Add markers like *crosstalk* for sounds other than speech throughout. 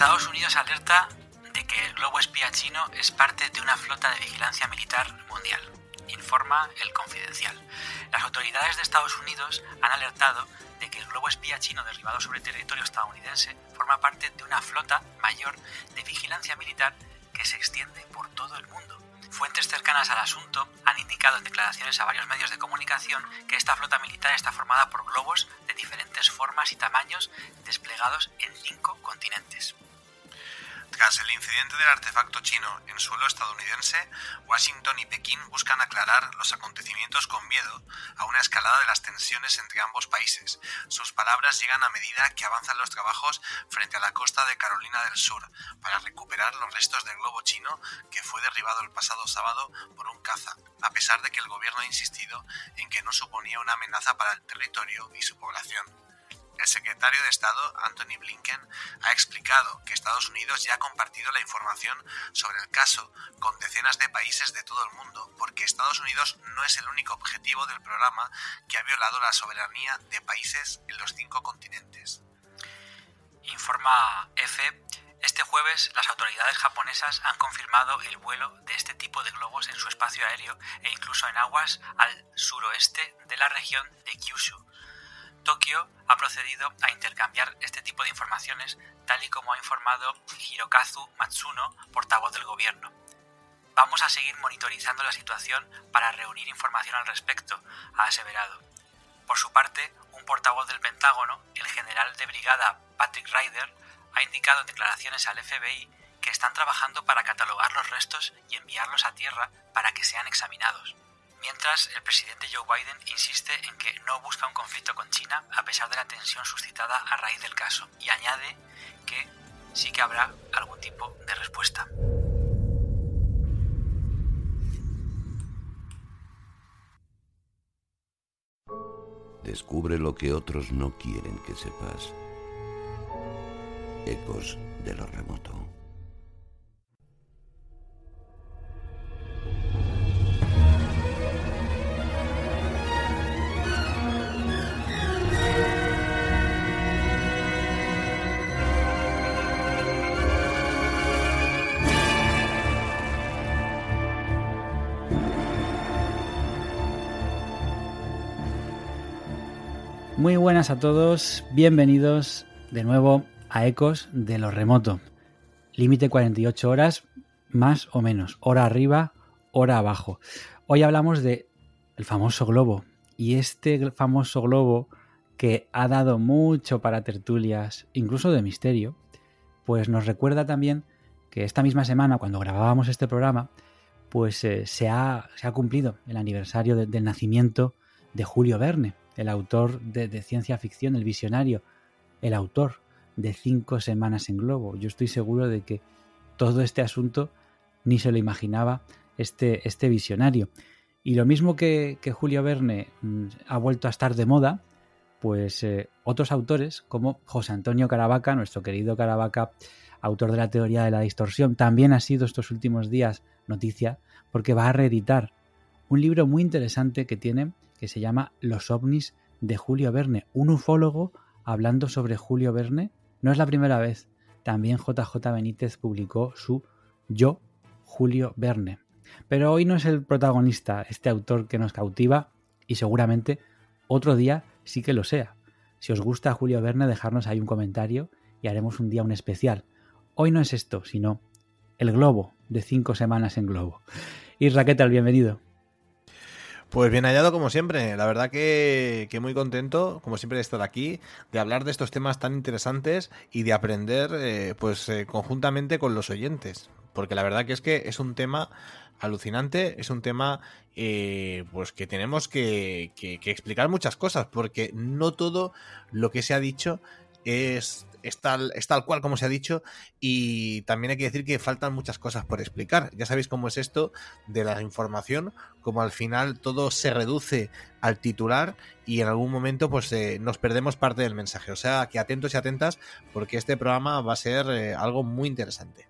Estados Unidos alerta de que el globo espía chino es parte de una flota de vigilancia militar mundial, informa el Confidencial. Las autoridades de Estados Unidos han alertado de que el globo espía chino derribado sobre territorio estadounidense forma parte de una flota mayor de vigilancia militar que se extiende por todo el mundo. Fuentes cercanas al asunto han indicado en declaraciones a varios medios de comunicación que esta flota militar está formada por globos de diferentes formas y tamaños desplegados en cinco continentes. Tras el incidente del artefacto chino en suelo estadounidense, Washington y Pekín buscan aclarar los acontecimientos con miedo a una escalada de las tensiones entre ambos países. Sus palabras llegan a medida que avanzan los trabajos frente a la costa de Carolina del Sur para recuperar los restos del globo chino que fue derribado el pasado sábado por un caza, a pesar de que el gobierno ha insistido en que no suponía una amenaza para el territorio y su población. El secretario de Estado, Anthony Blinken, ha explicado que Estados Unidos ya ha compartido la información sobre el caso con decenas de países de todo el mundo, porque Estados Unidos no es el único objetivo del programa que ha violado la soberanía de países en los cinco continentes. Informa EFE este jueves, las autoridades japonesas han confirmado el vuelo de este tipo de globos en su espacio aéreo e incluso en aguas al suroeste de la región de Kyushu, Tokio ha procedido a intercambiar este tipo de informaciones, tal y como ha informado Hirokazu Matsuno, portavoz del gobierno. Vamos a seguir monitorizando la situación para reunir información al respecto, ha aseverado. Por su parte, un portavoz del Pentágono, el general de brigada Patrick Ryder, ha indicado en declaraciones al FBI que están trabajando para catalogar los restos y enviarlos a tierra para que sean examinados mientras el presidente Joe Biden insiste en que no busca un conflicto con China a pesar de la tensión suscitada a raíz del caso y añade que sí que habrá algún tipo de respuesta. Descubre lo que otros no quieren que sepas. Ecos de lo remoto. Muy buenas a todos, bienvenidos de nuevo a Ecos de lo Remoto. Límite 48 horas, más o menos, hora arriba, hora abajo. Hoy hablamos de el famoso globo y este famoso globo que ha dado mucho para tertulias, incluso de misterio, pues nos recuerda también que esta misma semana, cuando grabábamos este programa, pues eh, se, ha, se, ha, cumplido el aniversario del nacimiento de Julio Verne, el autor de, ciencia ficción, el visionario, el autor de Cinco Semanas en Globo. Yo estoy seguro de que todo este asunto ni se lo imaginaba este, este visionario. Y lo mismo que, Julio Verne mm, ha vuelto a estar de moda, pues eh, otros autores como José Antonio Caravaca, nuestro querido Caravaca, autor de la teoría de la distorsión, también ha sido estos últimos días noticia porque va a reeditar un libro muy interesante que tiene que se llama Los ovnis de Julio Verne, un ufólogo hablando sobre Julio Verne. No es la primera vez. También JJ Benítez publicó su Yo, Julio Verne. Pero hoy no es el protagonista, este autor que nos cautiva y seguramente otro día sí que lo sea. Si os gusta Julio Verne, dejarnos ahí un comentario y haremos un día un especial. Hoy no es esto, sino el globo de cinco semanas en globo. Y Raquetal, bienvenido. Pues bien hallado como siempre, la verdad que, muy contento, como siempre, de estar aquí, de hablar de estos temas tan interesantes y de aprender eh, pues eh, conjuntamente con los oyentes, porque la verdad que es que es un tema alucinante, es un tema eh, pues que tenemos que, que explicar muchas cosas, porque no todo lo que se ha dicho es es tal, cual como se ha dicho y también hay que decir que faltan muchas cosas por explicar. Ya sabéis cómo es esto de la información, como al final todo se reduce al titular y en algún momento pues eh, nos perdemos parte del mensaje. O sea, que atentos y atentas porque este programa va a ser eh, algo muy interesante.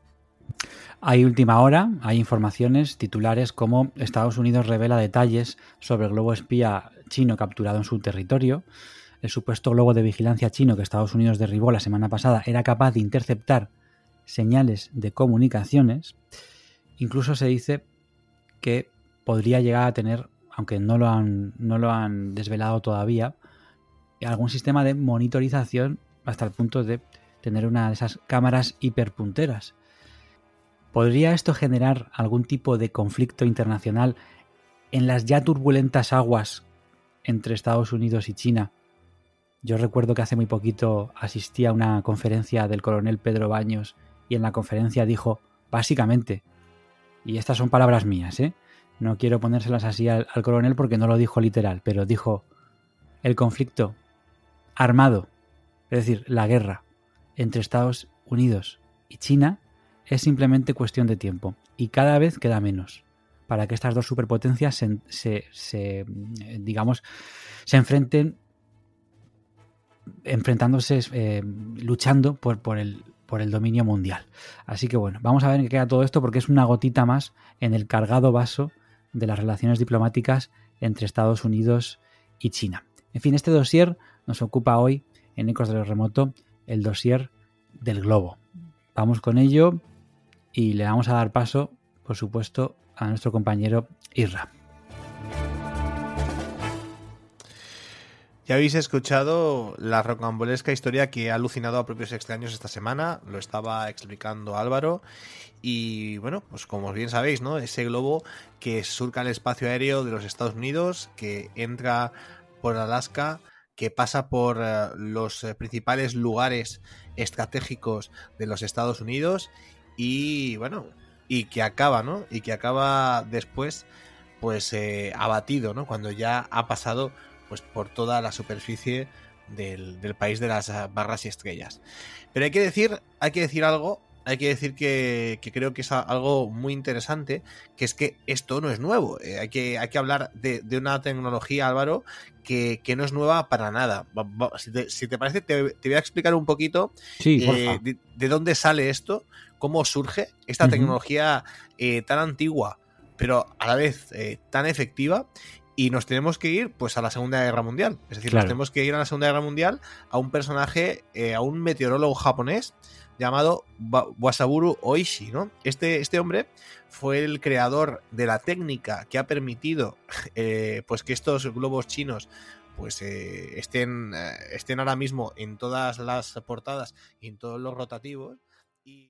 Hay última hora, hay informaciones titulares como Estados Unidos revela detalles sobre el globo espía chino capturado en su territorio el supuesto globo de vigilancia chino que Estados Unidos derribó la semana pasada era capaz de interceptar señales de comunicaciones. Incluso se dice que podría llegar a tener, aunque no lo han, no lo han desvelado todavía, algún sistema de monitorización hasta el punto de tener una de esas cámaras hiperpunteras. ¿Podría esto generar algún tipo de conflicto internacional en las ya turbulentas aguas entre Estados Unidos y China? Yo recuerdo que hace muy poquito asistí a una conferencia del coronel Pedro Baños y en la conferencia dijo, básicamente, y estas son palabras mías, ¿eh? no quiero ponérselas así al, coronel porque no lo dijo literal, pero dijo, el conflicto armado, es decir, la guerra entre Estados Unidos y China es simplemente cuestión de tiempo y cada vez queda menos para que estas dos superpotencias se, se, digamos, se enfrenten enfrentándose, eh, luchando por, por, el, por el dominio mundial. Así que bueno, vamos a ver en qué queda todo esto porque es una gotita más en el cargado vaso de las relaciones diplomáticas entre Estados Unidos y China. En fin, este dossier nos ocupa hoy en Ecos de lo Remoto el dossier del globo. Vamos con ello y le vamos a dar paso, por supuesto, a nuestro compañero Irra. Ya habéis escuchado la rocambolesca historia que ha alucinado a propios extraños esta semana, lo estaba explicando Álvaro, y bueno, pues como bien sabéis, ¿no? Ese globo que surca el espacio aéreo de los Estados Unidos, que entra por Alaska, que pasa por uh, los principales lugares estratégicos de los Estados Unidos y bueno, y que acaba, ¿no? Y que acaba después, pues eh, abatido, ¿no? Cuando ya ha pasado, pues por toda la superficie del, del, país de las barras y estrellas. Pero hay que decir, hay que decir algo, hay que decir que, que creo que es algo muy interesante, que es que esto no es nuevo. Eh, hay, que, hay que hablar de, de una tecnología, Álvaro, que, que, no es nueva para nada. Si te, si te parece, te, te, voy a explicar un poquito sí, eh, de, de, dónde sale esto, cómo surge esta uh -huh. tecnología eh, tan antigua, pero a la vez eh, tan efectiva. Y nos tenemos que ir pues a la Segunda Guerra Mundial. Es decir, claro. nos tenemos que ir a la Segunda Guerra Mundial a un personaje, eh, a un meteorólogo japonés llamado Wasaburo Oishi, ¿no? Este, este hombre fue el creador de la técnica que ha permitido *laughs* eh, pues que estos globos chinos pues eh, estén, eh, estén ahora mismo en todas las portadas y en todos los rotativos. Y...